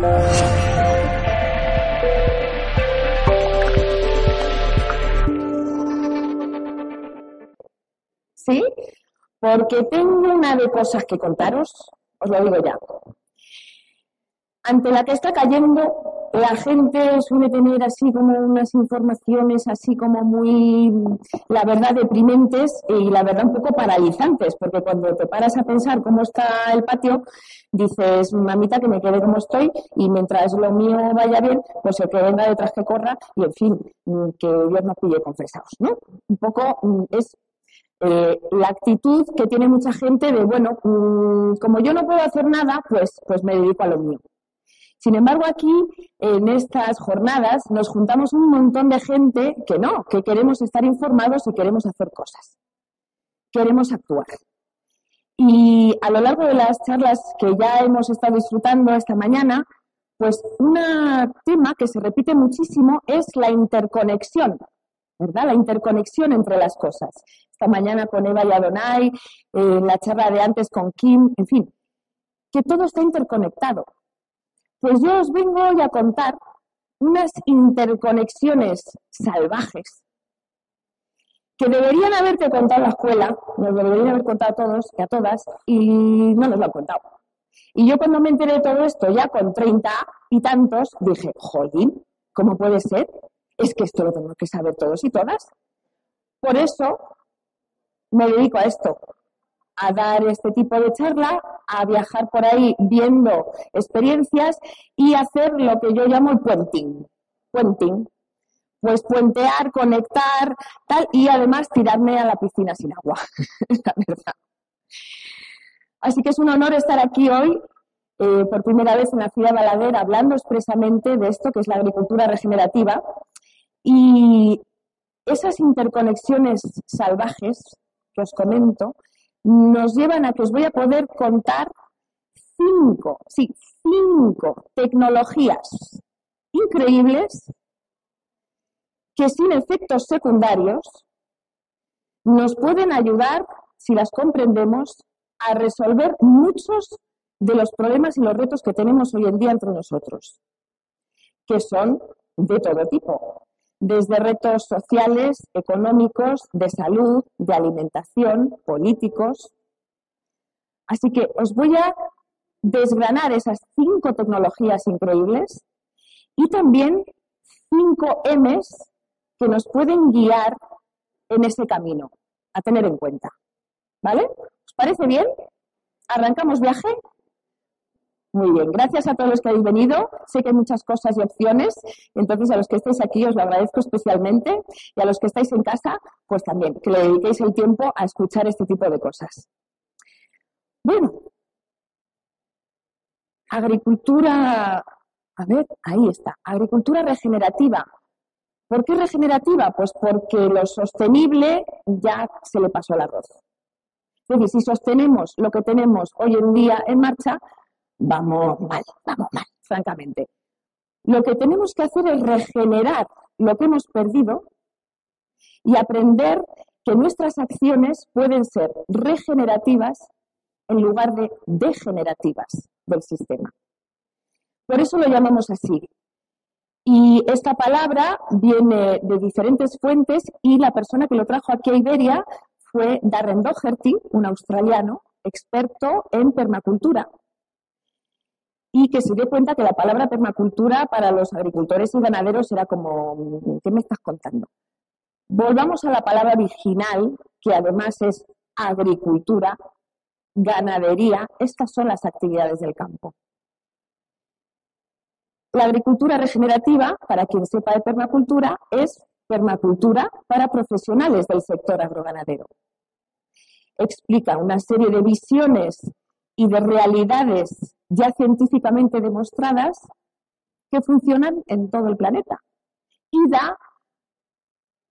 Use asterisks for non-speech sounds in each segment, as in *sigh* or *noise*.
¿Sí? Porque tengo una de cosas que contaros, os lo digo ya. Ante la que está cayendo la gente suele tener así como unas informaciones así como muy, la verdad, deprimentes y la verdad un poco paralizantes, porque cuando te paras a pensar cómo está el patio, dices, mamita, que me quede como estoy y mientras lo mío vaya bien, pues el que venga detrás que corra y, en fin, que Dios nos pille confesados, ¿no? Un poco mm, es eh, la actitud que tiene mucha gente de, bueno, mm, como yo no puedo hacer nada, pues, pues me dedico a lo mío. Sin embargo, aquí, en estas jornadas, nos juntamos un montón de gente que no, que queremos estar informados y queremos hacer cosas. Queremos actuar. Y a lo largo de las charlas que ya hemos estado disfrutando esta mañana, pues un tema que se repite muchísimo es la interconexión, ¿verdad? La interconexión entre las cosas. Esta mañana con Eva y Adonai, en la charla de antes con Kim, en fin, que todo está interconectado. Pues yo os vengo hoy a contar unas interconexiones salvajes que deberían haberte contado la escuela, nos deberían haber contado a todos y a todas, y no nos lo han contado. Y yo cuando me enteré de todo esto, ya con 30 y tantos, dije, jolín, ¿cómo puede ser? Es que esto lo tenemos que saber todos y todas. Por eso me dedico a esto, a dar este tipo de charla, a viajar por ahí viendo experiencias y hacer lo que yo llamo el puenting. Puenting. Pues puentear, conectar, tal, y además tirarme a la piscina sin agua, *laughs* la verdad. Así que es un honor estar aquí hoy, eh, por primera vez en la ciudad de Balaguer, hablando expresamente de esto que es la agricultura regenerativa. Y esas interconexiones salvajes que os comento, nos llevan a que os voy a poder contar cinco, sí, cinco tecnologías increíbles que sin efectos secundarios nos pueden ayudar, si las comprendemos, a resolver muchos de los problemas y los retos que tenemos hoy en día entre nosotros, que son de todo tipo, desde retos sociales, económicos, de salud, de alimentación, políticos. Así que os voy a desgranar esas cinco tecnologías increíbles y también cinco M's que nos pueden guiar en ese camino a tener en cuenta. ¿Vale? ¿Os parece bien? ¿Arrancamos viaje? Muy bien, gracias a todos los que habéis venido. Sé que hay muchas cosas y opciones, entonces a los que estáis aquí os lo agradezco especialmente y a los que estáis en casa, pues también, que le dediquéis el tiempo a escuchar este tipo de cosas. Bueno, agricultura, a ver, ahí está, agricultura regenerativa. ¿Por qué regenerativa? Pues porque lo sostenible ya se le pasó al arroz. Es decir, si sostenemos lo que tenemos hoy en día en marcha, vamos mal, vamos mal, francamente. Lo que tenemos que hacer es regenerar lo que hemos perdido y aprender que nuestras acciones pueden ser regenerativas en lugar de degenerativas del sistema. Por eso lo llamamos así. Y esta palabra viene de diferentes fuentes y la persona que lo trajo aquí a Iberia fue Darren Doherty, un australiano experto en permacultura y que se dé cuenta que la palabra permacultura para los agricultores y ganaderos era como, ¿qué me estás contando? Volvamos a la palabra original, que además es agricultura, ganadería, estas son las actividades del campo. La agricultura regenerativa, para quien sepa de permacultura, es permacultura para profesionales del sector agroganadero. Explica una serie de visiones y de realidades ya científicamente demostradas que funcionan en todo el planeta. Y da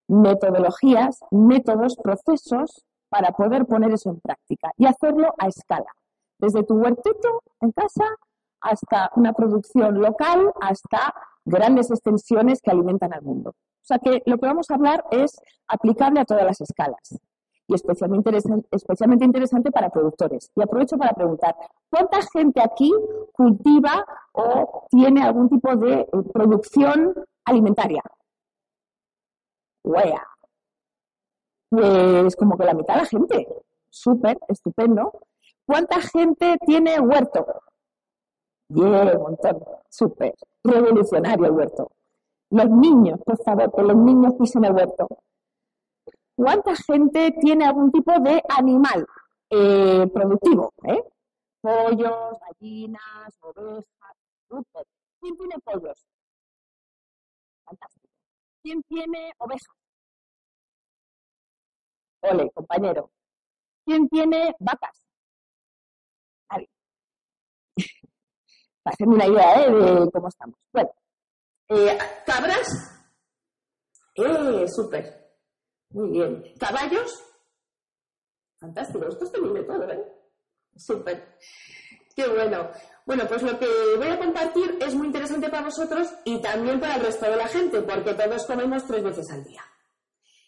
metodologías, métodos, procesos para poder poner eso en práctica y hacerlo a escala, desde tu huertito en casa hasta una producción local, hasta grandes extensiones que alimentan al mundo. O sea que lo que vamos a hablar es aplicable a todas las escalas y especialmente, especialmente interesante para productores. Y aprovecho para preguntar, ¿cuánta gente aquí cultiva o tiene algún tipo de eh, producción alimentaria. Wea. Pues como que la mitad de la gente. Súper, estupendo. ¿Cuánta gente tiene huerto? Bien, un montón. Súper. Revolucionario el huerto. Los niños, por favor, que los niños pisen el huerto. ¿Cuánta gente tiene algún tipo de animal eh, productivo? Eh? Pollos, gallinas, ovejas. Súper. ¿Quién tiene pollos? Fantástico. ¿Quién tiene ovejas? Ole, compañero. ¿Quién tiene vacas? Nadie. *laughs* Para hacerme una idea ¿eh? de cómo estamos. Bueno, cabras. Eh, súper. Muy bien. Caballos. Fantástico. Esto es también de todo, ¿eh? Súper. Qué bueno. Bueno, pues lo que voy a compartir es muy interesante para vosotros y también para el resto de la gente, porque todos comemos tres veces al día.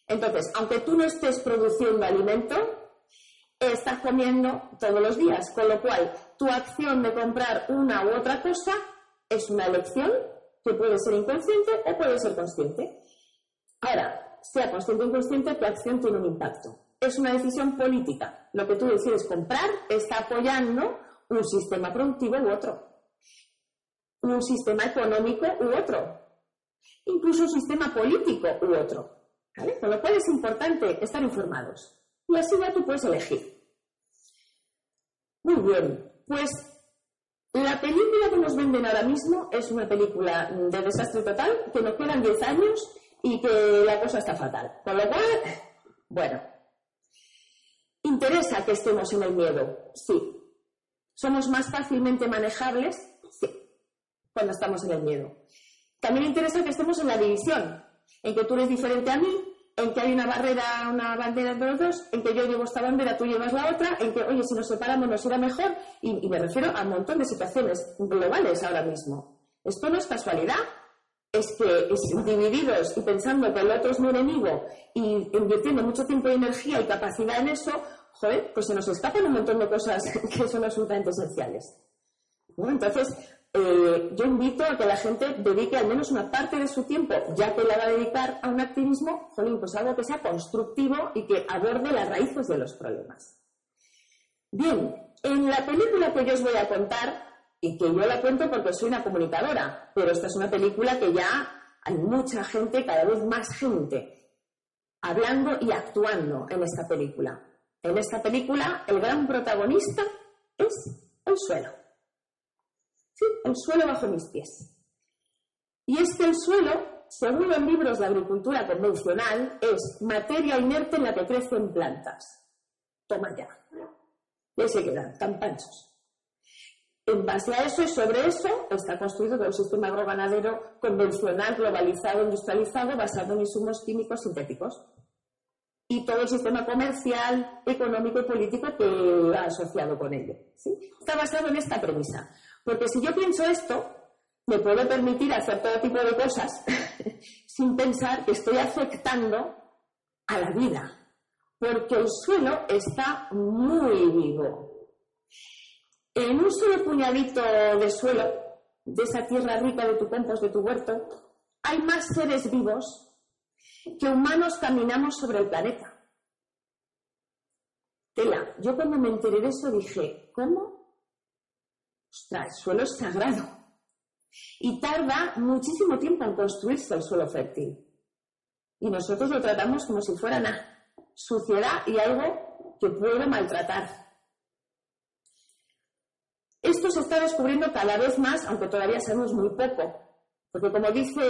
Entonces, aunque tú no estés produciendo alimento, estás comiendo todos los días, con lo cual tu acción de comprar una u otra cosa es una elección que puede ser inconsciente o puede ser consciente. Ahora, sea consciente o inconsciente, tu acción tiene un impacto. Es una decisión política. Lo que tú decides comprar está apoyando un sistema productivo u otro, un sistema económico u otro, incluso un sistema político u otro. Con lo cual es importante estar informados. Y así ya tú puedes elegir. Muy bien, pues la película que nos venden ahora mismo es una película de desastre total, que nos quedan 10 años y que la cosa está fatal. Con lo cual, bueno, interesa que estemos en el miedo, sí. Somos más fácilmente manejables, sí, cuando estamos en el miedo. También interesa que estemos en la división, en que tú eres diferente a mí, en que hay una barrera, una bandera entre los dos, en que yo llevo esta bandera, tú llevas la otra, en que, oye, si nos separamos nos irá mejor, y, me refiero a un montón de situaciones globales ahora mismo. Esto no es casualidad, es que es divididos y pensando que el otro es mi enemigo y invirtiendo mucho tiempo y energía y capacidad en eso, joder, pues se nos escapan un montón de cosas *laughs* que son absolutamente esenciales. Entonces, eh, yo invito a que la gente dedique al menos una parte de su tiempo, ya que la va a dedicar a un activismo, pues algo que sea constructivo y que aborde las raíces de los problemas. Bien, en la película que yo os voy a contar, y que yo la cuento porque soy una comunicadora, pero esta es una película que ya hay mucha gente, cada vez más gente, hablando y actuando en esta película. En esta película, el gran protagonista es el suelo el suelo bajo mis pies. Y es que el suelo, según los libros de agricultura convencional, es materia inerte en la que crecen plantas. Toma ya. Y se quedan tan panchos. En base a eso y sobre eso está construido todo el sistema agroganadero convencional, globalizado, industrializado, basado en insumos químicos sintéticos. Y todo el sistema comercial, económico y político que va asociado con ello. Está basado en esta premisa. Porque si yo pienso esto, me puedo permitir hacer todo tipo de cosas *laughs* sin pensar que estoy afectando a la vida. Porque el suelo está muy vivo. En un solo puñadito de suelo, de esa tierra rica de tu compost, de tu huerto, hay más seres vivos que humanos caminamos sobre el planeta. Tela, yo cuando me enteré de eso dije, ¿cómo Ostras, el suelo es sagrado. Y tarda muchísimo tiempo en construirse el suelo fértil. Y nosotros lo tratamos como si fuera una suciedad y algo que puede maltratar. Esto se está descubriendo cada vez más, aunque todavía sabemos muy poco. Porque como dice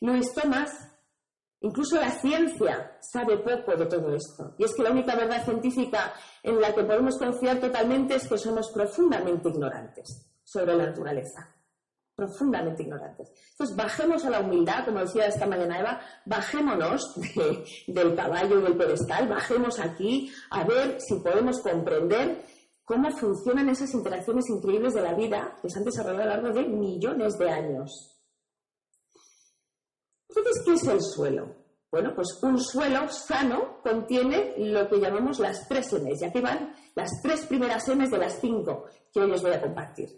Luis Thomas, Incluso la ciencia sabe poco de todo esto. Y es que la única verdad científica en la que podemos confiar totalmente es que somos profundamente ignorantes sobre la naturaleza. Profundamente ignorantes. Entonces, bajemos a la humildad, como decía esta mañana Eva, bajémonos *laughs* del caballo y del pedestal, bajemos aquí a ver si podemos comprender cómo funcionan esas interacciones increíbles de la vida que se han desarrollado a lo largo de millones de años. ¿qué es el suelo? Bueno, pues un suelo sano contiene lo que llamamos las tres M's, y aquí van las tres primeras M's de las cinco que hoy os voy a compartir.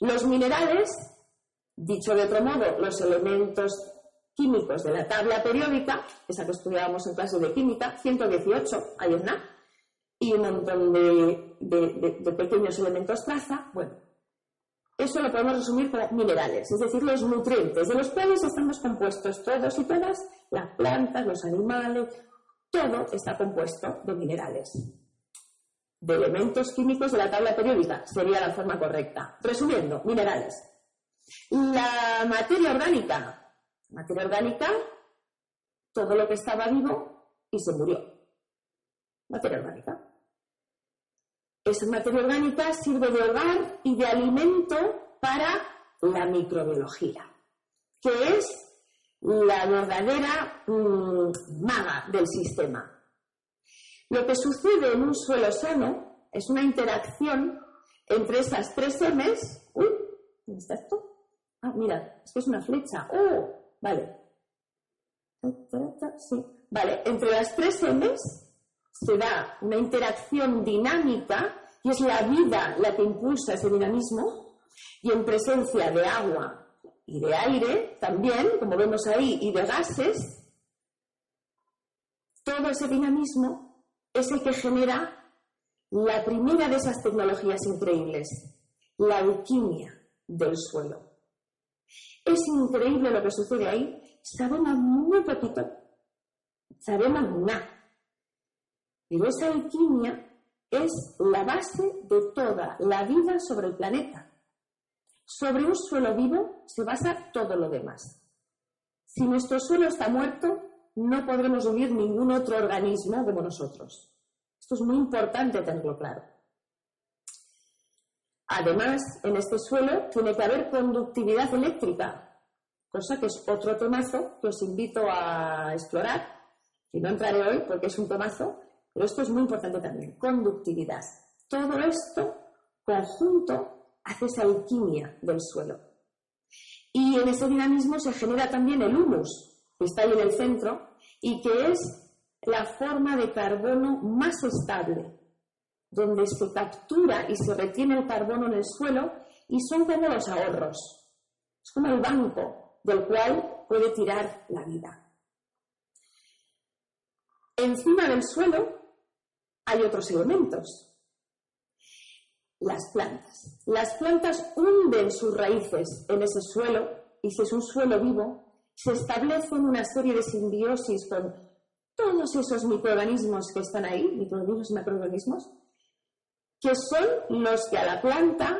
Los minerales, dicho de otro modo, los elementos químicos de la tabla periódica, esa que estudiábamos en clase de química, 118, ahí está, y un montón de, pequeños elementos traza, bueno, eso lo podemos resumir como minerales, es decir, los nutrientes de los cuales estamos compuestos todos y todas, las plantas, los animales, todo está compuesto de minerales, de elementos químicos de la tabla periódica, sería la forma correcta. Resumiendo, minerales. La materia orgánica, Materia orgánica, todo lo que estaba vivo y se murió. Materia orgánica. Esa materia orgánica sirve de hogar y de alimento para la microbiología, que es la verdadera mm, maga del sistema. Lo que sucede en un suelo sano es una interacción entre esas tres M's. Uy, ¿dónde está esto? Ah, mira, esto es una flecha. ¡Oh! Vale. Vale, entre las tres M's se da una interacción dinámica y es la vida la que impulsa ese dinamismo y en presencia de agua y de aire también, como vemos ahí, y de gases, todo ese dinamismo es el que genera la primera de esas tecnologías increíbles, la alquimia del suelo. Es increíble lo que sucede ahí. Sabemos muy poquito. Sabemos nada. Pero esa alquimia es la base de toda la vida sobre el planeta. Sobre un suelo vivo se basa todo lo demás. Si nuestro suelo está muerto, no podremos vivir ningún otro organismo como nosotros. Esto es muy importante tenerlo claro. Además, en este suelo tiene que haber conductividad eléctrica, cosa que es otro tomazo que os invito a explorar, que no entraré hoy porque es un tomazo, pero esto es muy importante también, conductividad. Todo esto conjunto hace esa alquimia del suelo. Y en ese dinamismo se genera también el humus, que está ahí en el centro, y que es la forma de carbono más estable donde se captura y se retiene el carbono en el suelo y son como los ahorros. Es como el banco del cual puede tirar la vida. Encima del suelo hay otros elementos. Las plantas. Las plantas hunden sus raíces en ese suelo y si es un suelo vivo, se establece una serie de simbiosis con todos esos microorganismos que están ahí, microorganismos y macroorganismos, que son los que a la planta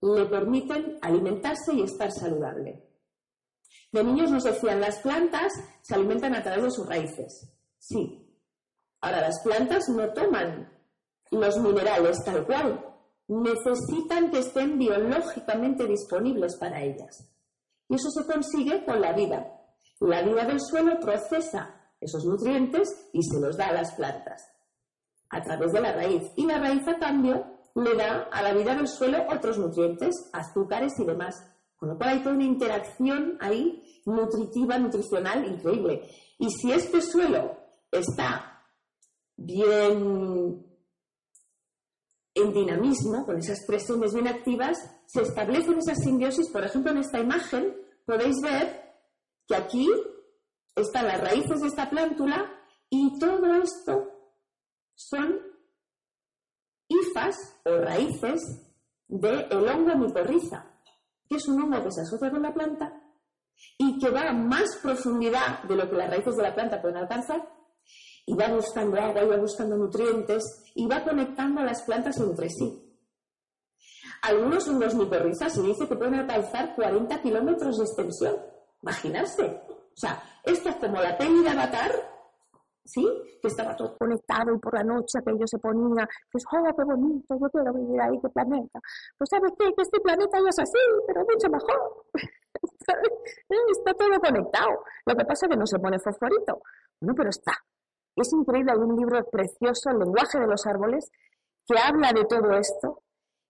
le permiten alimentarse y estar saludable. De niños nos decían, las plantas se alimentan a través de sus raíces. Sí. Ahora, las plantas no toman los minerales tal cual. Necesitan que estén biológicamente disponibles para ellas. Y eso se consigue con la vida. La vida del suelo procesa esos nutrientes y se los da a las plantas a través de la raíz. Y la raíz, a cambio, le da a la vida del suelo otros nutrientes, azúcares y demás. Con lo cual hay toda una interacción ahí nutritiva, nutricional increíble. Y si este suelo está bien en dinamismo, con esas presiones bien activas, se establecen esas simbiosis. Por ejemplo, en esta imagen podéis ver que aquí están las raíces de esta plántula y todo esto son hifas o raíces del hongo micorriza, que es un hongo que se asocia con la planta y que va a más profundidad de lo que las raíces de la planta pueden alcanzar y va buscando agua y va buscando nutrientes y va conectando a las plantas entre sí. Algunos hongos micorrizas se dice que pueden alcanzar 40 kilómetros de extensión. Imaginarse. O sea, esto es como la peli de Avatar, ¿sí? Que estaba todo conectado y por la noche aquello se ponía, pues, oh, qué bonito, yo quiero vivir ahí, qué planeta. Pues, ¿sabes qué? Que este planeta ya es así, pero mucho mejor. *laughs* está todo conectado. Lo que pasa es que no se pone fosforito. No, pero está. Es increíble, hay un libro precioso, El lenguaje de los árboles, que habla de todo esto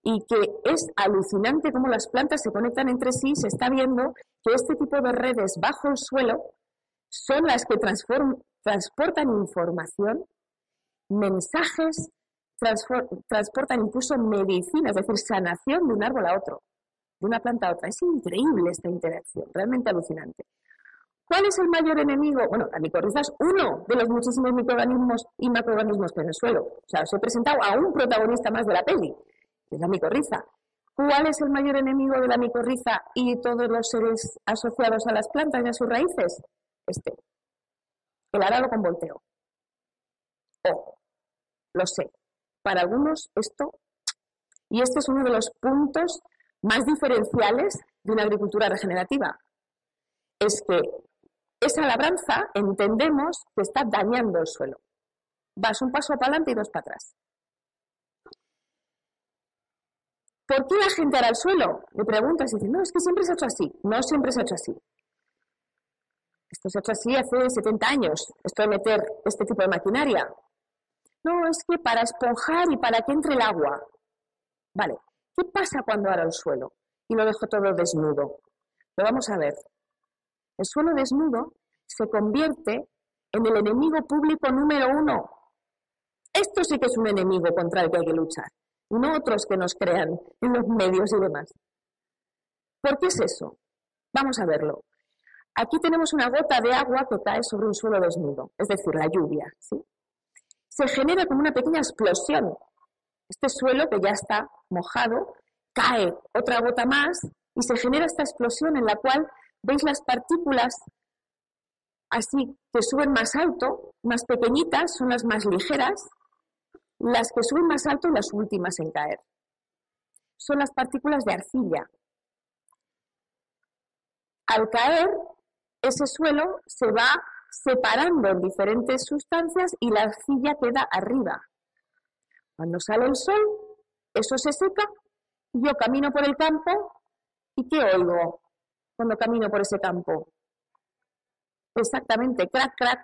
y que es alucinante cómo las plantas se conectan entre sí. Se está viendo que este tipo de redes bajo el suelo son las que transportan información, mensajes, transportan incluso medicina, es decir, sanación de un árbol a otro. de una planta a otra. Es increíble esta interacción, realmente alucinante. ¿Cuál es el mayor enemigo? Bueno, la micorriza es uno de los muchísimos microorganismos y macroorganismos que hay en el suelo. O sea, os he presentado a un protagonista más de la peli, que es la micorriza. ¿Cuál es el mayor enemigo de la micorriza y todos los seres asociados a las plantas y a sus raíces? Este, el arado con volteo. Oh, lo sé. Para algunos esto, y este es uno de los puntos más diferenciales de una agricultura regenerativa, es que esa labranza entendemos que está dañando el suelo. Vas un paso para adelante y dos para atrás. ¿Por qué la gente hará el suelo? Le preguntas y dice, no, es que siempre se ha hecho así. No siempre se ha hecho así. Esto se ha hecho así hace 70 años, esto de meter este tipo de maquinaria. No, es que para esponjar y para que entre el agua. Vale, ¿qué pasa cuando hará el suelo y lo dejo todo desnudo? Lo vamos a ver. El suelo desnudo se convierte en el enemigo público número uno. Esto sí que es un enemigo contra el que hay que luchar, y no otros que nos crean en los medios y demás. ¿Por qué es eso? Vamos a verlo. Aquí tenemos una gota de agua que cae sobre un suelo desnudo, es decir, la lluvia. Se genera como una pequeña explosión. Este suelo que ya está mojado, cae otra gota más y se genera esta explosión en la cual ¿Veis las partículas así que suben más alto, más pequeñitas, son las más ligeras? Las que suben más alto y las últimas en caer. Son las partículas de arcilla. Al caer, ese suelo se va separando en diferentes sustancias y la arcilla queda arriba. Cuando sale el sol, eso se seca yo camino por el campo y ¿qué oigo? Cuando camino por ese campo. Exactamente, crack, crack,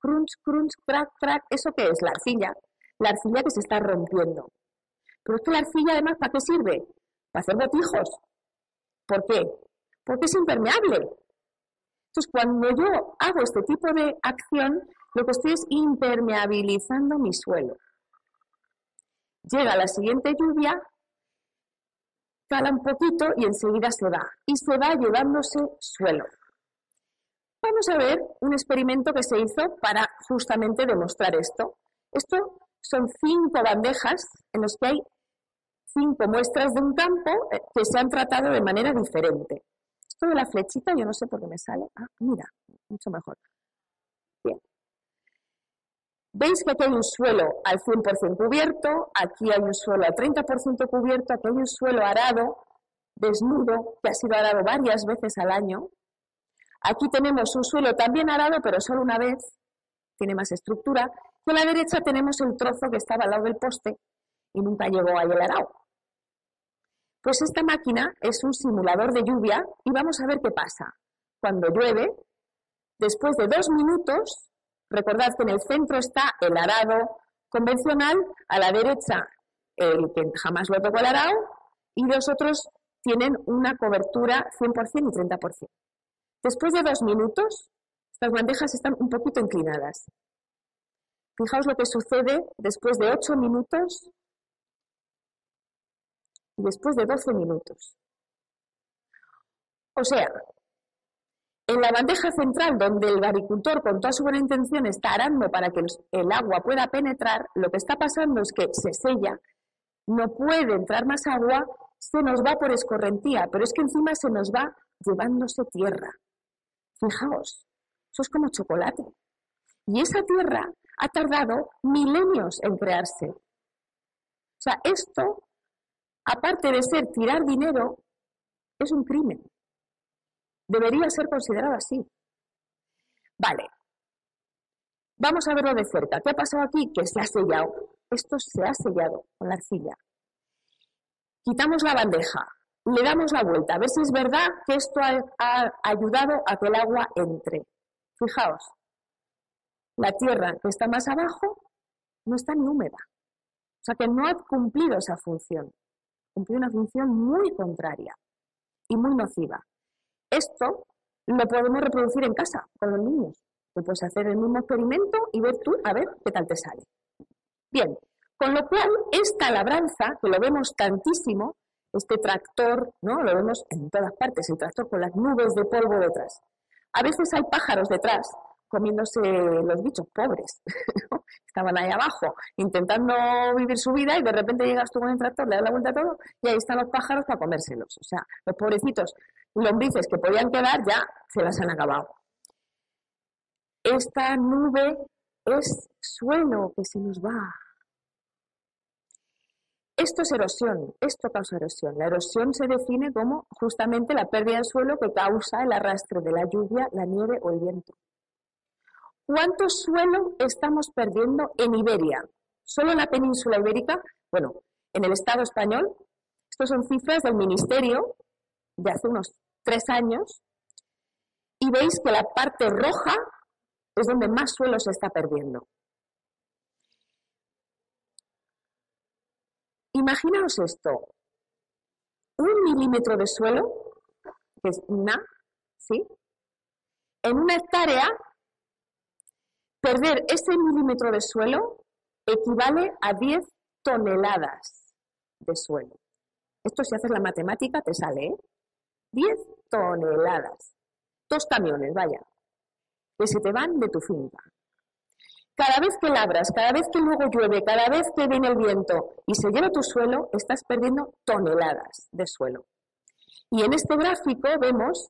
crunch, crunch, crack, crack. ¿Eso qué es? La arcilla. La arcilla que se está rompiendo. Pero es que la arcilla, además, ¿para qué sirve? Para hacer botijos. ¿Por qué? Porque es impermeable. Entonces, cuando yo hago este tipo de acción, lo que estoy es impermeabilizando mi suelo. Llega la siguiente lluvia cala un poquito y enseguida se va. Y se va llevándose suelo. Vamos a ver un experimento que se hizo para justamente demostrar esto. Esto son cinco bandejas en las que hay cinco muestras de un campo eh, que se han tratado de manera diferente. Esto de la flechita, yo no sé por qué me sale. Ah, mira, mucho mejor. Veis que aquí hay un suelo al 100% cubierto, aquí hay un suelo al 30% cubierto, aquí hay un suelo arado, desnudo, que ha sido arado varias veces al año. Aquí tenemos un suelo también arado, pero solo una vez, tiene más estructura. Y a la derecha tenemos el trozo que estaba al lado del poste y nunca llegó ahí el arado. Pues esta máquina es un simulador de lluvia y vamos a ver qué pasa. Cuando llueve, después de dos minutos, Recordad que en el centro está el arado convencional, a la derecha el que jamás lo tocó el arado, y los otros tienen una cobertura 100% y 30%. Después de dos minutos, estas bandejas están un poquito inclinadas. Fijaos lo que sucede después de 8 minutos y después de 12 minutos. O sea, en la bandeja central, donde el agricultor con toda su buena intención está arando para que el agua pueda penetrar, lo que está pasando es que se sella, no puede entrar más agua, se nos va por escorrentía, pero es que encima se nos va llevándose tierra. Fijaos, eso es como chocolate. Y esa tierra ha tardado milenios en crearse. O sea, esto, aparte de ser tirar dinero, es un crimen. Debería ser considerado así. Vale. Vamos a verlo de cerca. ¿Qué ha pasado aquí? Que se ha sellado. Esto se ha sellado con la arcilla. Quitamos la bandeja, le damos la vuelta, a ver si es verdad que esto ha, ayudado a que el agua entre. Fijaos, la tierra que está más abajo no está ni húmeda. O sea que no ha cumplido esa función. Cumplido una función muy contraria y muy nociva. Esto lo podemos reproducir en casa con los niños. Tú puedes hacer el mismo experimento y ver tú a ver qué tal te sale. Bien, con lo cual esta labranza, que lo vemos tantísimo, Este tractor, ¿no? Lo vemos en todas partes, el tractor con las nubes de polvo detrás. A veces hay pájaros detrás comiéndose los bichos pobres. *laughs* Estaban ahí abajo intentando vivir su vida y de repente llegas tú con el tractor, le das la vuelta a todo y ahí están los pájaros para comérselos. O sea, los pobrecitos lombrices que podían quedar ya se las han acabado. Esta nube es suelo que se nos va. Esto es erosión, esto causa erosión. La erosión se define como justamente la pérdida de suelo que causa el arrastre de la lluvia, la nieve o el viento. ¿Cuánto suelo estamos perdiendo en Iberia? Solo en la península ibérica, bueno, en el Estado español, estas son cifras del Ministerio de hace unos tres años, y veis que la parte roja es donde más suelo se está perdiendo. Imaginaos esto, un milímetro de suelo, que es na, ¿sí? En una hectárea Perder ese milímetro de suelo equivale a 10 toneladas de suelo. Esto si haces la matemática te sale, ¿eh? 10 toneladas. Dos camiones, vaya, que se te van de tu finca. Cada vez que labras, cada vez que luego llueve, cada vez que viene el viento y se llena tu suelo, estás perdiendo toneladas de suelo. Y en este gráfico vemos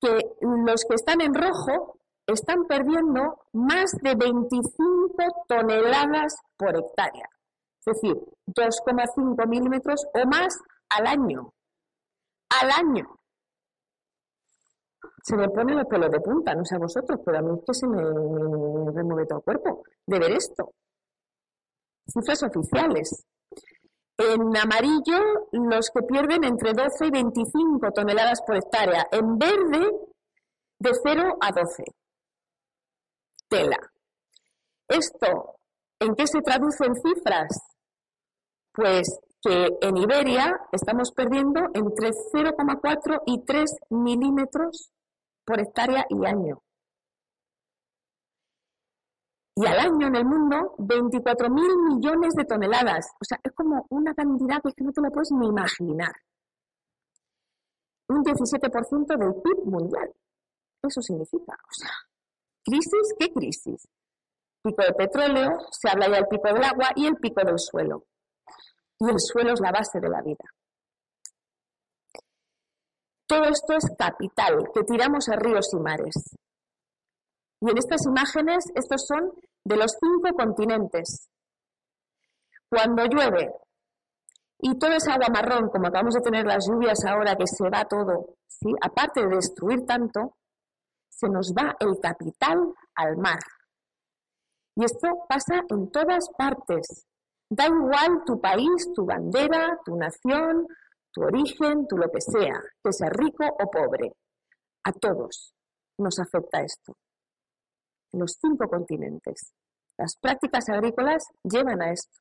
que los que están en rojo están perdiendo más de 25 toneladas por hectárea, es decir, 2,5 milímetros o más al año. Al año. Se me pone el pelo de punta, no sé a vosotros, pero a mí es que se me, remueve todo el cuerpo de ver esto. Cifras oficiales. En amarillo, los que pierden entre 12 y 25 toneladas por hectárea. En verde, de 0 a 12 tela. ¿Esto en qué se traduce en cifras? Pues que en Iberia estamos perdiendo entre 0,4 y 3 milímetros por hectárea y año. Y al año en el mundo, 24.000 millones de toneladas. O sea, es como una cantidad que no te la puedes ni imaginar. Un 17% del PIB mundial. Eso significa, o sea, ¿Crisis? ¿Qué crisis? Pico de petróleo, se habla ya del pico del agua y el pico del suelo. Y el suelo es la base de la vida. Todo esto es capital que tiramos a ríos y mares. Y en estas imágenes, estos son de los cinco continentes. Cuando llueve y todo es agua marrón, como acabamos de tener las lluvias ahora, que se va todo, ¿sí? aparte de destruir tanto, se nos va el capital al mar. Y esto pasa en todas partes. Da igual tu país, tu bandera, tu nación, tu origen, tu lo que sea, que sea rico o pobre. A todos nos afecta esto. En los cinco continentes. Las prácticas agrícolas llevan a esto.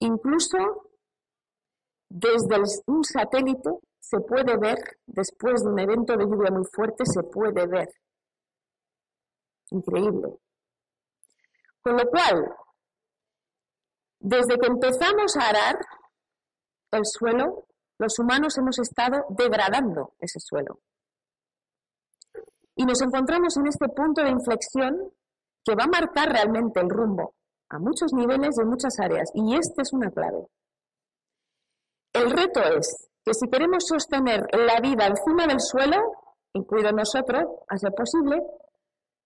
Incluso desde un satélite se puede ver, después de un evento de lluvia muy fuerte, se puede ver. Increíble. Con lo cual, desde que empezamos a arar el suelo, los humanos hemos estado degradando ese suelo. Y nos encontramos en este punto de inflexión que va a marcar realmente el rumbo a muchos niveles y en muchas áreas. Y esta es una clave. El reto es que si queremos sostener la vida encima del suelo, incluido nosotros, a ser posible,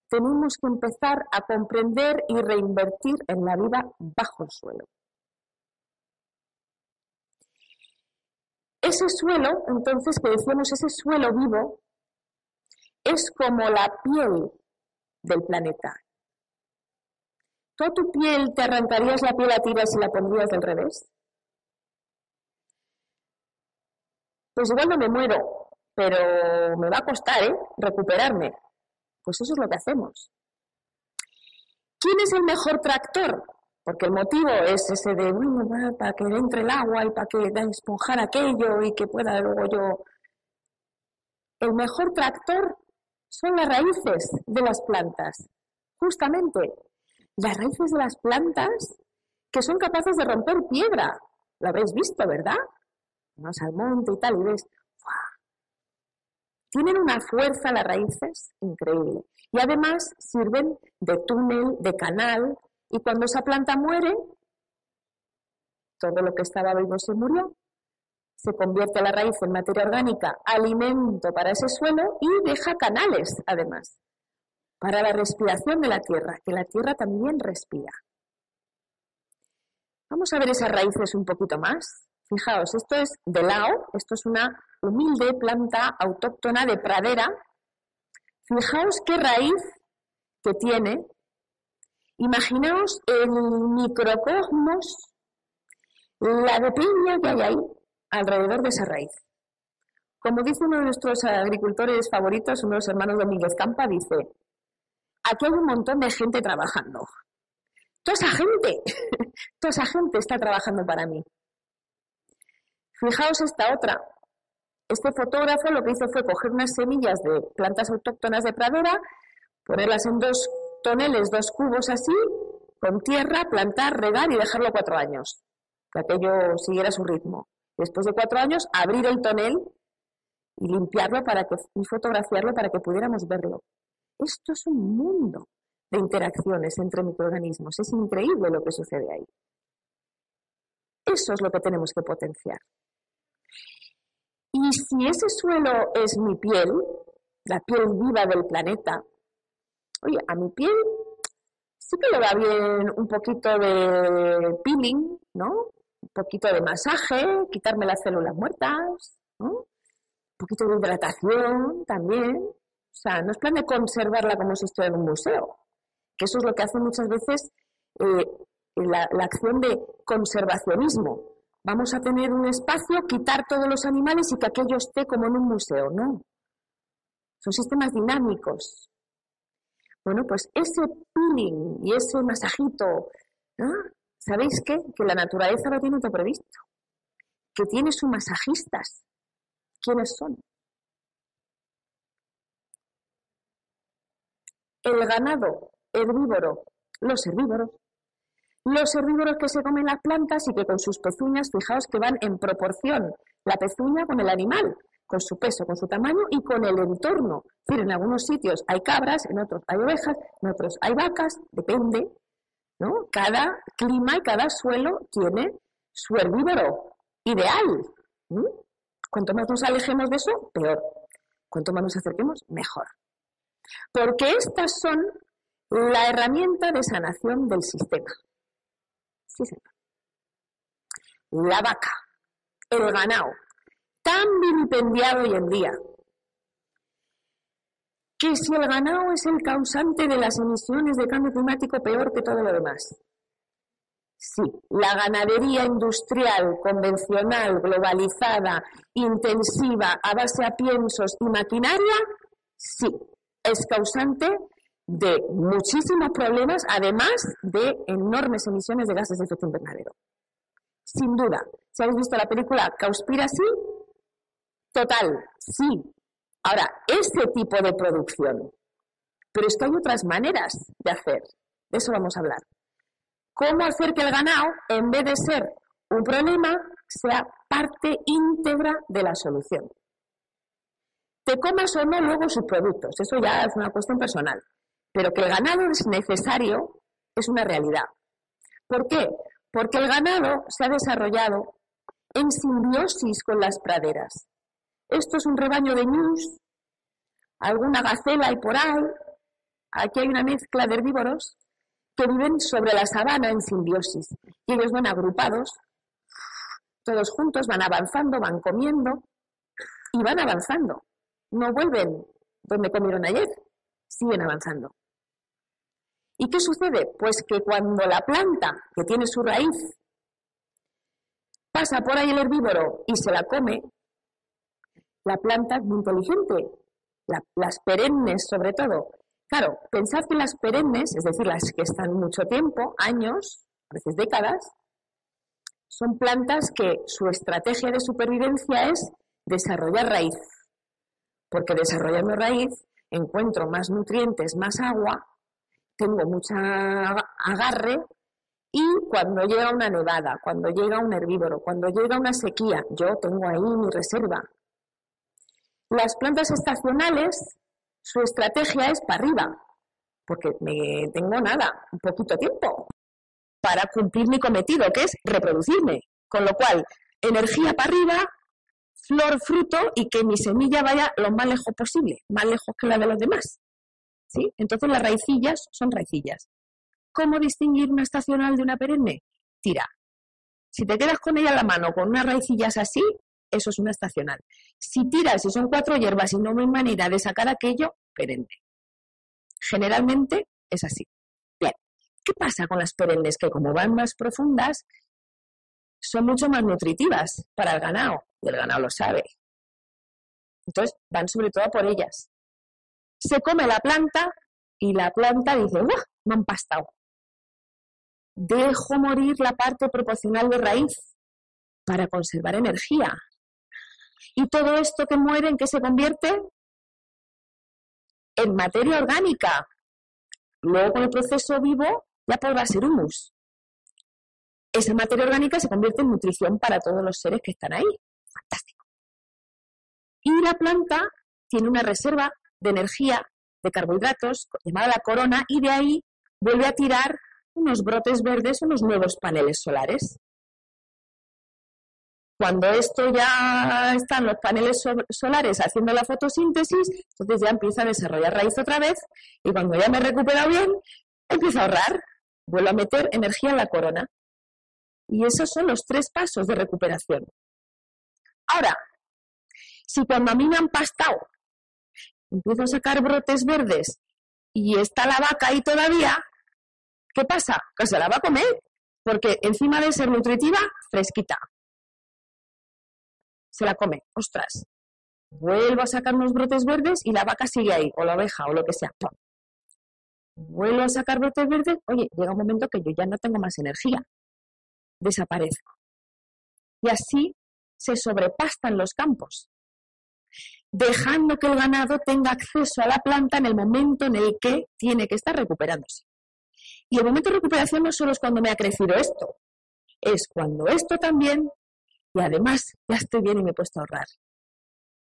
tenemos que empezar a comprender y reinvertir en la vida bajo el suelo. Ese suelo, entonces, que decíamos, ese suelo vivo, es como la piel del planeta. ¿Toda tu piel te arrancarías la piel a tiras y la pondrías del revés? pues igual no me muero, pero me va a costar, ¿eh? Recuperarme. Pues eso es lo que hacemos. ¿Quién es el mejor tractor? Porque el motivo es ese de, bueno, para que entre el agua y para que esponjar aquello y que pueda luego yo... El mejor tractor son las raíces de las plantas. Justamente, las raíces de las plantas que son capaces de romper piedra, Lo habéis visto, ¿verdad? Vamos al monte y tal y ves, tienen una fuerza las raíces increíble. Y además sirven de túnel, de canal, y cuando esa planta muere, todo lo que estaba vivo se murió, se convierte la raíz en materia orgánica, alimento para ese suelo y deja canales, además, para la respiración de la tierra, que la tierra también respira. Vamos a ver esas raíces un poquito más. Fijaos, esto es de lao, esto es una humilde planta autóctona de pradera. Fijaos qué raíz que tiene. Imaginaos el microcosmos, la de piña que hay ahí alrededor de esa raíz. Como dice uno de nuestros agricultores favoritos, uno de los hermanos Domínguez Campa, dice, aquí hay un montón de gente trabajando. Toda esa gente, *laughs* toda esa gente está trabajando para mí. Fijaos esta otra. Este fotógrafo lo que hizo fue coger unas semillas de plantas autóctonas de pradera, ponerlas en dos toneles, dos cubos así, con tierra, plantar, regar y dejarlo cuatro años, que aquello siguiera su ritmo. Después de cuatro años, abrir el tonel y limpiarlo para que, y fotografiarlo para que pudiéramos verlo. Esto es un mundo de interacciones entre microorganismos. Es increíble lo que sucede ahí. Eso es lo que tenemos que potenciar. Y si ese suelo es mi piel, la piel viva del planeta, oye, a mi piel sí que le va bien un poquito de peeling, ¿no? Un poquito de masaje, quitarme las células muertas, ¿no? Un poquito de hidratación también. O sea, no es plan de conservarla como si estuviera en un museo, que eso es lo que hace muchas veces eh, la, la acción de conservacionismo. Vamos a tener un espacio, quitar todos los animales y que aquello esté como en un museo, no. Son sistemas dinámicos. Bueno, pues ese peeling y ese masajito, ¿sabéis qué? Que la naturaleza lo tiene todo previsto. Que tiene sus masajistas. ¿Quiénes son? El ganado herbívoro, los herbívoros, los herbívoros que se comen las plantas y que con sus pezuñas, fijaos que van en proporción la pezuña con el animal, con su peso, con su tamaño y con el entorno. Es en algunos sitios hay cabras, en otros hay ovejas, en otros hay vacas, depende. ¿no? Cada clima y cada suelo tiene su herbívoro ideal. Cuanto más nos alejemos de eso, peor. Cuanto más nos acerquemos, mejor. Porque estas son la herramienta de sanación del sistema. La vaca, el ganado, tan vilipendiado hoy en día, que si el ganado es el causante de las emisiones de cambio climático peor que todo lo demás. Sí, la ganadería industrial, convencional, globalizada, intensiva, a base a piensos y maquinaria, sí, es causante de muchísimos problemas, además de enormes emisiones de gases de efecto invernadero. Sin duda. Si habéis visto la película Cowspiracy, total, sí. Ahora, ese tipo de producción. Pero es que hay otras maneras de hacer. De eso vamos a hablar. ¿Cómo hacer que el ganado, en vez de ser un problema, sea parte íntegra de la solución? Te comas o no luego sus productos. Eso ya es una cuestión personal. Pero que el ganado es necesario es una realidad. ¿Por qué? Porque el ganado se ha desarrollado en simbiosis con las praderas. Esto es un rebaño de ñus, alguna gacela y por ahí. Aquí hay una mezcla de herbívoros que viven sobre la sabana en simbiosis. Y ellos van agrupados, todos juntos, van avanzando, van comiendo y van avanzando. No vuelven donde comieron ayer, siguen avanzando. ¿Y qué sucede? Pues que cuando la planta, que tiene su raíz, pasa por ahí el herbívoro y se la come, la planta es muy inteligente, las perennes sobre todo. Claro, pensad que las perennes, es decir, las que están mucho tiempo, años, a veces décadas, son plantas que su estrategia de supervivencia es desarrollar raíz. Porque desarrollando raíz encuentro más nutrientes, más agua, tengo mucha agarre Y cuando llega una nevada, cuando llega un herbívoro, cuando llega una sequía, yo tengo ahí mi reserva. Las plantas estacionales, su estrategia es para arriba, porque me tengo nada, un poquito tiempo para cumplir mi cometido, que es reproducirme. Con lo cual, energía para arriba, flor, fruto y que mi semilla vaya lo más lejos posible, más lejos que la de los demás. ¿Sí? Entonces las raicillas son raicillas. ¿Cómo distinguir una estacional de una perenne? Tira. Si te quedas con ella en la mano con unas raicillas así, eso es una estacional. Si tiras y son cuatro hierbas y no hay manera de sacar aquello, perenne. Generalmente es así. Bien, ¿qué pasa con las perennes? Que como van más profundas, son mucho más nutritivas para el ganado, y el ganado lo sabe. Entonces van sobre todo por ellas. Se come la planta y la planta dice, ¡Uah! Me han pastado. Dejo morir la parte proporcional de raíz para conservar energía. Y todo esto que muere, ¿en qué se convierte? En materia orgánica. Luego con el proceso vivo ya podrá ser humus. Esa materia orgánica se convierte en nutrición para todos los seres que están ahí. Fantástico. Y la planta tiene una reserva de energía, de carbohidratos, llamada la corona, y de ahí vuelve a tirar unos brotes verdes, unos nuevos paneles solares. Cuando esto ya están los paneles solares haciendo la fotosíntesis, entonces ya empieza a desarrollar raíz otra vez y cuando ya me he recuperado bien, empiezo a ahorrar, vuelvo a meter energía en la corona. Y esos son los tres pasos de recuperación. Ahora, si cuando a mí me han pastado, empiezo a sacar brotes verdes y está la vaca ahí todavía, ¿qué pasa? Que se la va a comer, porque encima de ser nutritiva, fresquita. Se la come, ostras. Vuelvo a sacar unos brotes verdes y la vaca sigue ahí, o la oveja, o lo que sea. Vuelvo a sacar brotes verdes, oye, llega un momento que yo ya no tengo más energía. Desaparezco. Y así se sobrepastan los campos, dejando que el ganado tenga acceso a la planta en el momento en el que tiene que estar recuperándose. Y el momento de recuperación no solo es cuando me ha crecido esto, es cuando esto también, y además ya estoy bien y me he puesto a ahorrar.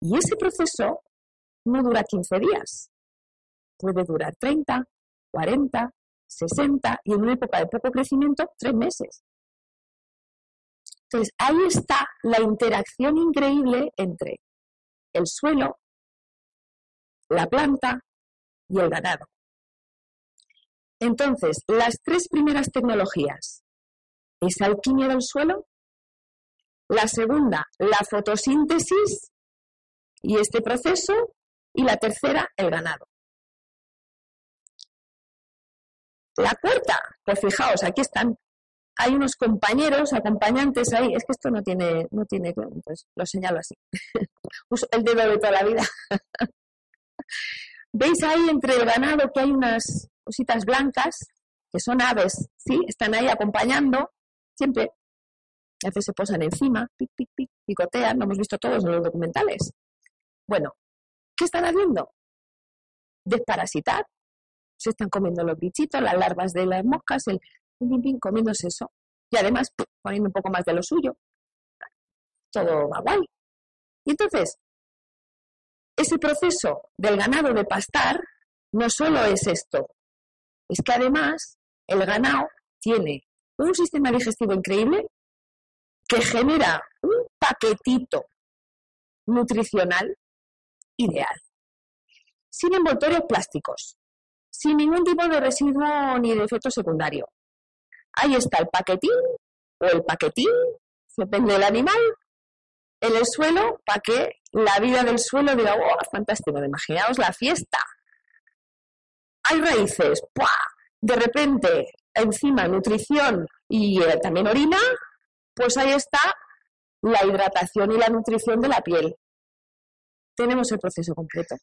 Y ese proceso no dura 15 días, puede durar 30, 40, 60 y en una época de poco crecimiento, tres meses. Entonces, ahí está la interacción increíble entre el suelo, la planta y el ganado. Entonces, las tres primeras tecnologías es alquimia del suelo, la segunda, la fotosíntesis y este proceso, y la tercera, el ganado. La cuarta, pues fijaos, aquí están hay unos compañeros, acompañantes ahí, es que esto no tiene, no tiene, pues lo señalo así, *laughs* uso el dedo de toda la vida. *laughs* ¿Veis ahí entre el ganado que hay unas cositas blancas, que son aves, ¿sí? Están ahí acompañando, siempre, a veces se posan encima, pic, pic, pic, picotean, lo hemos visto todos en los documentales. Bueno, ¿qué están haciendo? Desparasitar, se están comiendo los bichitos, las larvas de las moscas, el pim, comiéndose eso. Y además poniendo un poco más de lo suyo. Todo va guay. Y entonces, ese proceso del ganado de pastar no solo es esto, es que además el ganado tiene un sistema digestivo increíble que genera un paquetito nutricional ideal, sin envoltorios plásticos, sin ningún tipo de residuo ni de efecto secundario. Ahí está el paquetín o el paquetín, depende del animal, en el suelo para que la vida del suelo diga, oh, fantástico, imaginaos la fiesta. Hay raíces, ¡pua! de repente, encima nutrición y eh, también orina, pues ahí está la hidratación y la nutrición de la piel. Tenemos el proceso completo.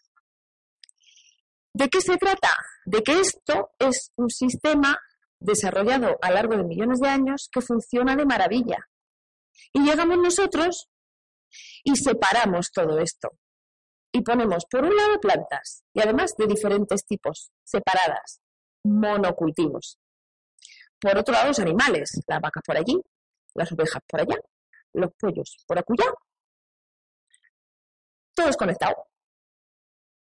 ¿De qué se trata? De que esto es un sistema desarrollado a lo largo de millones de años que funciona de maravilla. Y llegamos nosotros y separamos todo esto. Y ponemos por un lado plantas, y además de diferentes tipos, separadas, monocultivos. por otro lado los animales, las vacas por allí, las ovejas por allá, los pollos por acullá. Todo es conectado.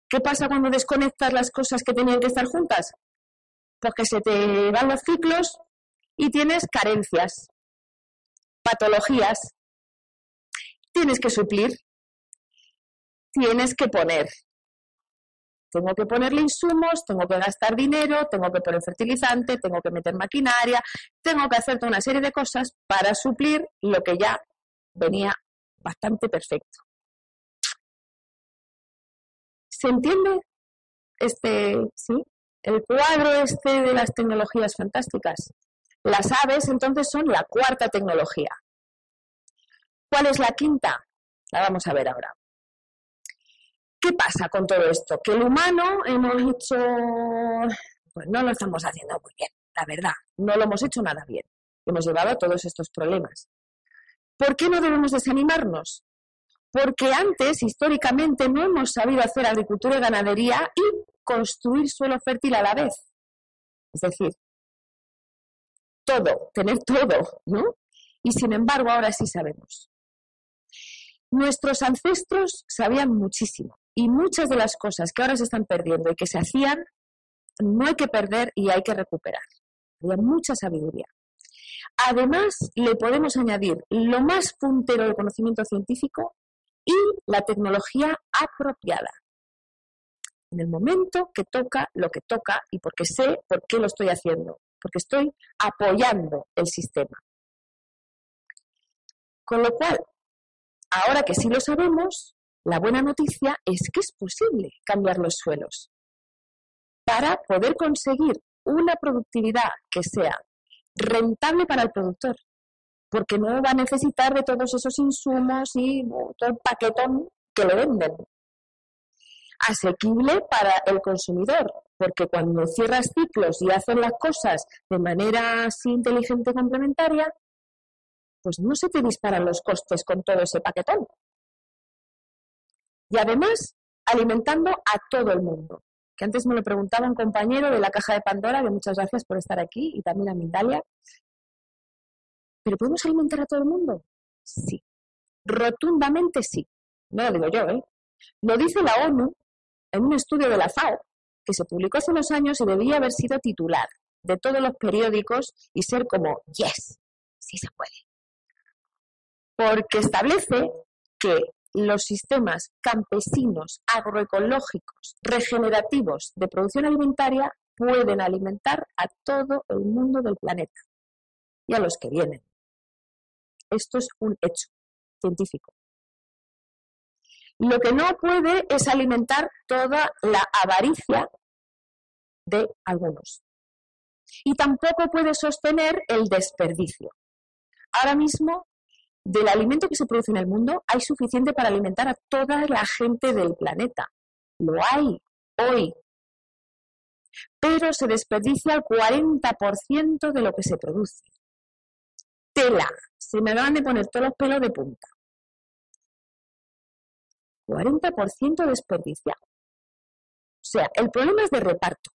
¿Qué pasa cuando desconectas las cosas que tenían que estar juntas? Pues que se te van los ciclos y tienes carencias, patologías. Tienes que suplir, tienes que poner. Tengo que ponerle insumos, tengo que gastar dinero, tengo que poner fertilizante, tengo que meter maquinaria, tengo que hacer toda una serie de cosas para suplir lo que ya venía bastante perfecto. ¿Se entiende este, sí? El cuadro este de las tecnologías fantásticas. Las aves entonces son la cuarta tecnología. ¿Cuál es la quinta? La vamos a ver ahora. ¿Qué pasa con todo esto? Que el humano hemos hecho, pues no lo estamos haciendo muy bien, la verdad, no lo hemos hecho nada bien. Hemos llevado a todos estos problemas. ¿Por qué no debemos desanimarnos? Porque antes, históricamente, no hemos sabido hacer agricultura y ganadería y construir suelo fértil a la vez. Es decir, todo, tener todo, ¿no? Y sin embargo, ahora sí sabemos. Nuestros ancestros sabían muchísimo y muchas de las cosas que ahora se están perdiendo y que se hacían, no hay que perder y hay que recuperar. Había mucha sabiduría. Además, le podemos añadir lo más puntero del conocimiento científico y la tecnología apropiada. En el momento que toca lo que toca y porque sé por qué lo estoy haciendo, porque estoy apoyando el sistema. Con lo cual, ahora que sí lo sabemos, la buena noticia es que es posible cambiar los suelos para poder conseguir una productividad que sea rentable para el productor, porque no va a necesitar de todos esos insumos y todo el paquetón que le venden. Asequible para el consumidor, porque cuando cierras ciclos y haces las cosas de manera así inteligente y complementaria, pues no se te disparan los costes con todo ese paquetón. Y además, alimentando a todo el mundo. Que antes me lo preguntaba un compañero de la caja de Pandora, que muchas gracias por estar aquí, y también a Mindalia. ¿Pero podemos alimentar a todo el mundo? Sí. Rotundamente sí. No lo digo yo, ¿eh? Lo dice la ONU en un estudio de la FAO que se publicó hace unos años y debía haber sido titular de todos los periódicos y ser como, yes, sí se puede. Porque establece que los sistemas campesinos, agroecológicos, regenerativos de producción alimentaria pueden alimentar a todo el mundo del planeta y a los que vienen. Esto es un hecho científico. Lo que no puede es alimentar toda la avaricia de algunos. Y tampoco puede sostener el desperdicio. Ahora mismo del alimento que se produce en el mundo hay suficiente para alimentar a toda la gente del planeta. Lo hay hoy. Pero se desperdicia el 40% de lo que se produce. Tela. Se me van de poner todos los pelos de punta. 40% desperdiciado. O sea, el problema es de reparto.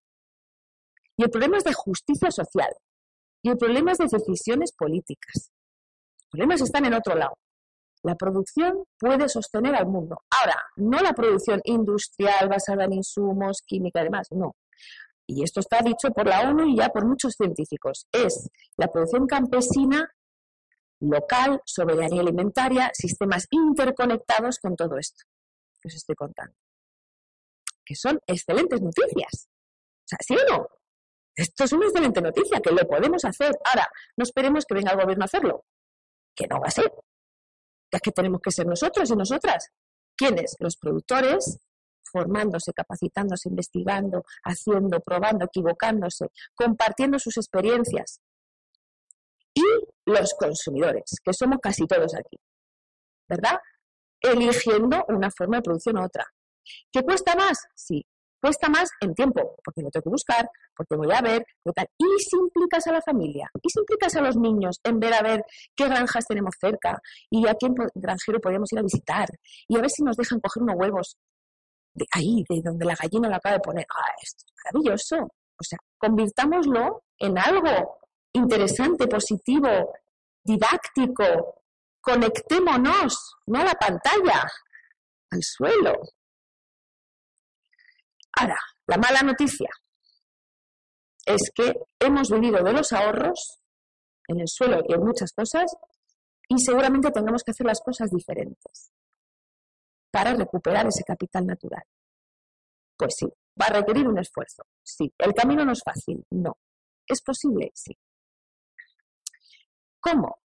Y el problema es de justicia social. Y el problema es de decisiones políticas problemas están en otro lado. La producción puede sostener al mundo. Ahora, no la producción industrial basada en insumos, química y demás, no. Y esto está dicho por la ONU y ya por muchos científicos. Es la producción campesina local, soberanía alimentaria, sistemas interconectados con todo esto que os estoy contando. Que son excelentes noticias. O sea, ¿sí o no? Esto es una excelente noticia, que lo podemos hacer. Ahora, no esperemos que venga el gobierno a hacerlo que no va a ser. Es que tenemos que ser nosotros y nosotras. ¿Quiénes? Los productores, formándose, capacitándose, investigando, haciendo, probando, equivocándose, compartiendo sus experiencias. Y los consumidores, que somos casi todos aquí. ¿Verdad? Eligiendo una forma de producción u otra. ¿Qué cuesta más? Sí, cuesta más en tiempo, porque lo tengo que buscar, porque voy a ver, tal. Y si implicas a la familia, y si implicas a los niños en ver a ver qué granjas tenemos cerca y a qué granjero podemos ir a visitar y a ver si nos dejan coger unos huevos de ahí, de donde la gallina lo acaba de poner. Ah, esto es maravilloso. O sea, convirtámoslo en algo interesante, positivo, didáctico. Conectémonos, no a la pantalla, al suelo. Ahora, la mala noticia es que hemos vivido de los ahorros en el suelo y en muchas cosas y seguramente tengamos que hacer las cosas diferentes para recuperar ese capital natural. Pues sí, va a requerir un esfuerzo. Sí, el camino no es fácil, no. ¿Es posible? Sí. ¿Cómo?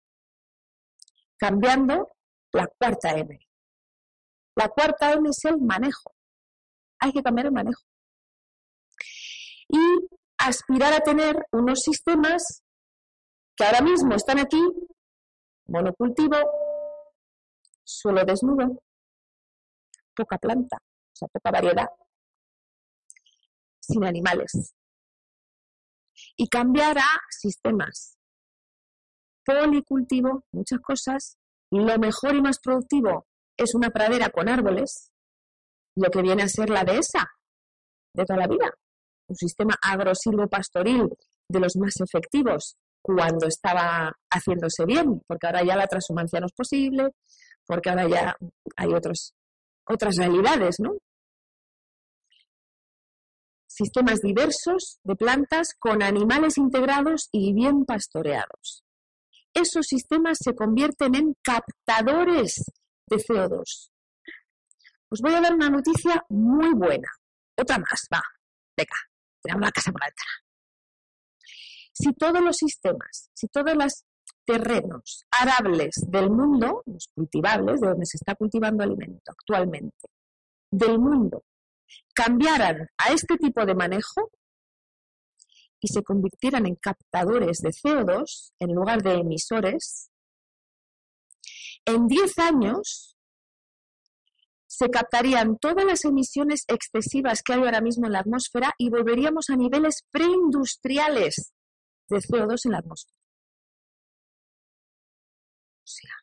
Cambiando la cuarta M. La cuarta M es el manejo. Hay que cambiar el manejo. Y aspirar a tener unos sistemas que ahora mismo están aquí, monocultivo, suelo desnudo, poca planta, o sea, poca variedad, sin animales. Y cambiar a sistemas policultivo, muchas cosas. Lo mejor y más productivo es una pradera con árboles, lo que viene a ser la dehesa de toda la vida. Un sistema agro-silvo-pastoril de los más efectivos cuando estaba haciéndose bien, porque ahora ya la transhumancia no es posible, porque ahora ya hay otros, otras realidades, ¿no? Sistemas diversos de plantas con animales integrados y bien pastoreados. Esos sistemas se convierten en captadores de CO2. Os voy a dar una noticia muy buena. Otra más, va. Venga, tenemos la casa por la si todos los sistemas, si todos los terrenos arables del mundo, los cultivables, de donde se está cultivando alimento actualmente, del mundo, cambiaran a este tipo de manejo y se convirtieran en captadores de CO2 en lugar de emisores, en 10 años se captarían todas las emisiones excesivas que hay ahora mismo en la atmósfera y volveríamos a niveles preindustriales de CO2 en la atmósfera. O sea,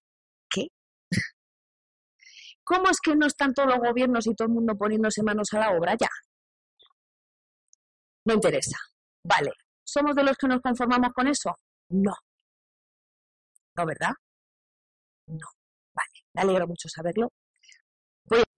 ¿qué? *laughs* ¿Cómo es que no están todos los gobiernos y todo el mundo poniéndose manos a la obra ya? No interesa. Vale. ¿Somos de los que nos conformamos con eso? No. ¿No, verdad? No. Vale. Me alegro mucho saberlo. Free